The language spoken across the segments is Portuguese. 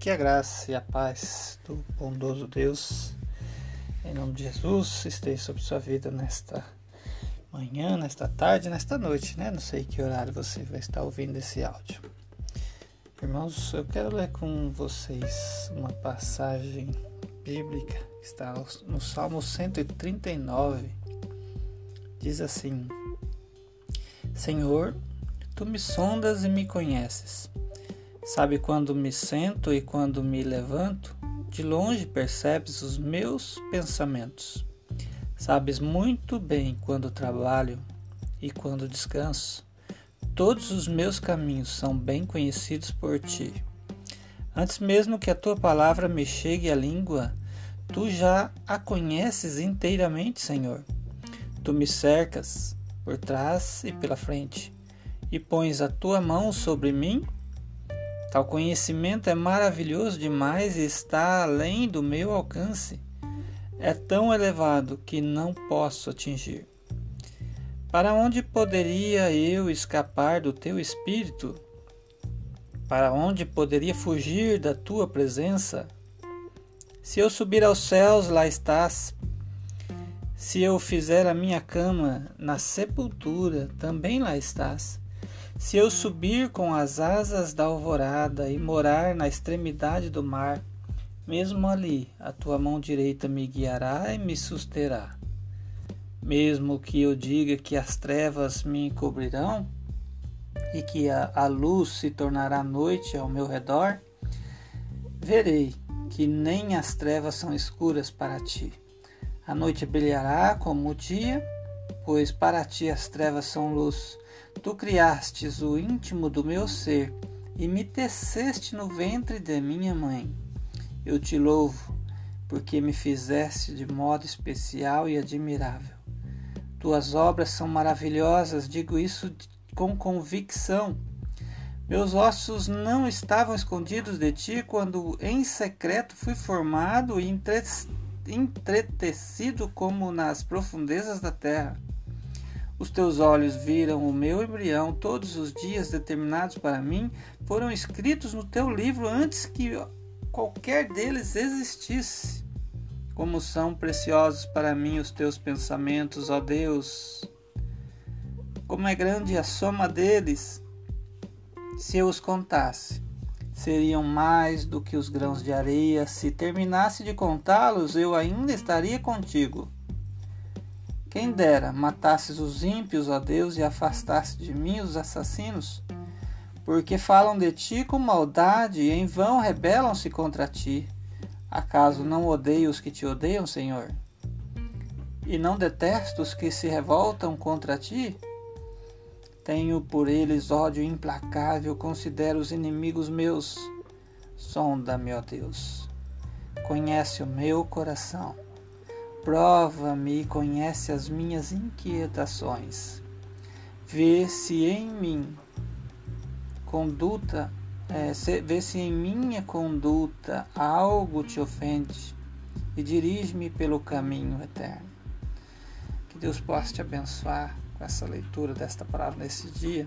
Que a graça e a paz do bondoso Deus, em nome de Jesus, esteja sobre sua vida nesta manhã, nesta tarde, nesta noite, né? Não sei que horário você vai estar ouvindo esse áudio. Irmãos, eu quero ler com vocês uma passagem bíblica que está no Salmo 139. Diz assim: Senhor, tu me sondas e me conheces. Sabe quando me sento e quando me levanto? De longe percebes os meus pensamentos. Sabes muito bem quando trabalho e quando descanso. Todos os meus caminhos são bem conhecidos por ti. Antes mesmo que a tua palavra me chegue à língua, tu já a conheces inteiramente, Senhor. Tu me cercas por trás e pela frente, e pões a tua mão sobre mim Tal conhecimento é maravilhoso demais e está além do meu alcance. É tão elevado que não posso atingir. Para onde poderia eu escapar do teu espírito? Para onde poderia fugir da tua presença? Se eu subir aos céus, lá estás. Se eu fizer a minha cama na sepultura, também lá estás. Se eu subir com as asas da alvorada e morar na extremidade do mar, mesmo ali a tua mão direita me guiará e me susterá. Mesmo que eu diga que as trevas me encobrirão e que a, a luz se tornará noite ao meu redor, verei que nem as trevas são escuras para ti. A noite brilhará como o dia, pois para ti as trevas são luz. Tu criastes o íntimo do meu ser e me teceste no ventre de minha mãe. Eu te louvo, porque me fizeste de modo especial e admirável. Tuas obras são maravilhosas, digo isso com convicção. Meus ossos não estavam escondidos de ti quando em secreto fui formado e entretecido como nas profundezas da terra. Os teus olhos viram o meu embrião, todos os dias determinados para mim foram escritos no teu livro antes que qualquer deles existisse. Como são preciosos para mim os teus pensamentos, ó Deus! Como é grande a soma deles! Se eu os contasse, seriam mais do que os grãos de areia. Se terminasse de contá-los, eu ainda estaria contigo. Quem dera matasses os ímpios, ó Deus, e afastasse de mim os assassinos, porque falam de ti com maldade e em vão rebelam-se contra ti. Acaso não odeio os que te odeiam, Senhor? E não detesto os que se revoltam contra ti? Tenho por eles ódio implacável, considero os inimigos meus. Sonda-me, ó Deus. Conhece o meu coração Prova-me e conhece as minhas inquietações. Vê se em mim conduta, é, se, vê se em minha conduta algo te ofende e dirige-me pelo caminho eterno. Que Deus possa te abençoar essa leitura desta palavra nesse dia.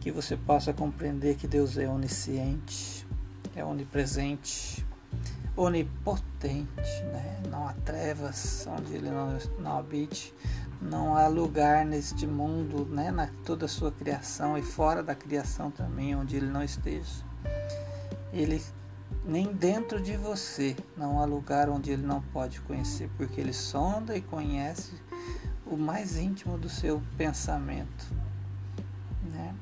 Que você possa compreender que Deus é onisciente, é onipresente, onipotente, né? não há trevas onde ele não, não habite, não há lugar neste mundo, né? na toda a sua criação e fora da criação também, onde ele não esteja. Ele nem dentro de você não há lugar onde ele não pode conhecer, porque ele sonda e conhece o mais íntimo do seu pensamento. Né?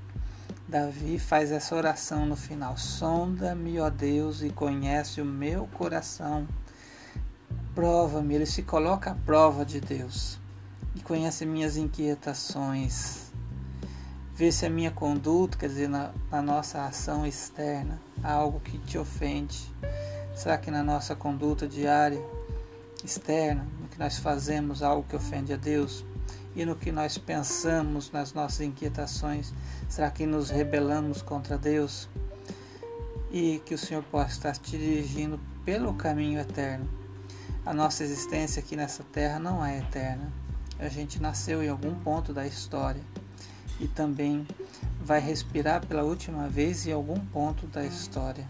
Davi faz essa oração no final: Sonda-me, ó Deus, e conhece o meu coração. Prova-me, ele se coloca à prova de Deus e conhece minhas inquietações. Vê se a minha conduta, quer dizer, na, na nossa ação externa, há algo que te ofende. Será que na nossa conduta diária, externa, nós fazemos, algo que ofende a Deus? e no que nós pensamos, nas nossas inquietações? Será que nos rebelamos contra Deus? E que o Senhor possa estar te dirigindo pelo caminho eterno. A nossa existência aqui nessa terra não é eterna. A gente nasceu em algum ponto da história e também vai respirar pela última vez em algum ponto da história.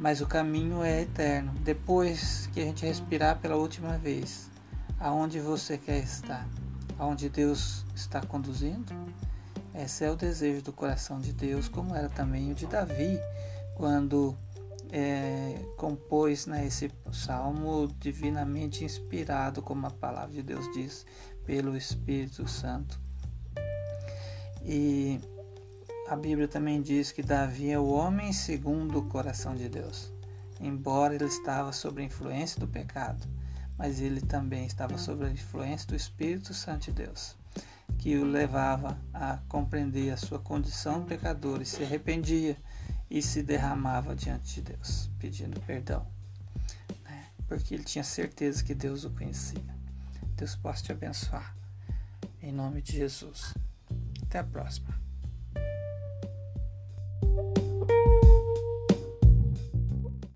Mas o caminho é eterno. Depois que a gente respirar pela última vez, aonde você quer estar? Aonde Deus está conduzindo? Esse é o desejo do coração de Deus, como era também o de Davi, quando é, compôs né, esse salmo divinamente inspirado, como a palavra de Deus diz, pelo Espírito Santo. E a Bíblia também diz que Davi é o homem segundo o coração de Deus. Embora ele estava sob a influência do pecado, mas ele também estava sob a influência do Espírito Santo de Deus, que o levava a compreender a sua condição pecadora e se arrependia e se derramava diante de Deus, pedindo perdão, né? porque ele tinha certeza que Deus o conhecia. Deus possa te abençoar. Em nome de Jesus. Até a próxima.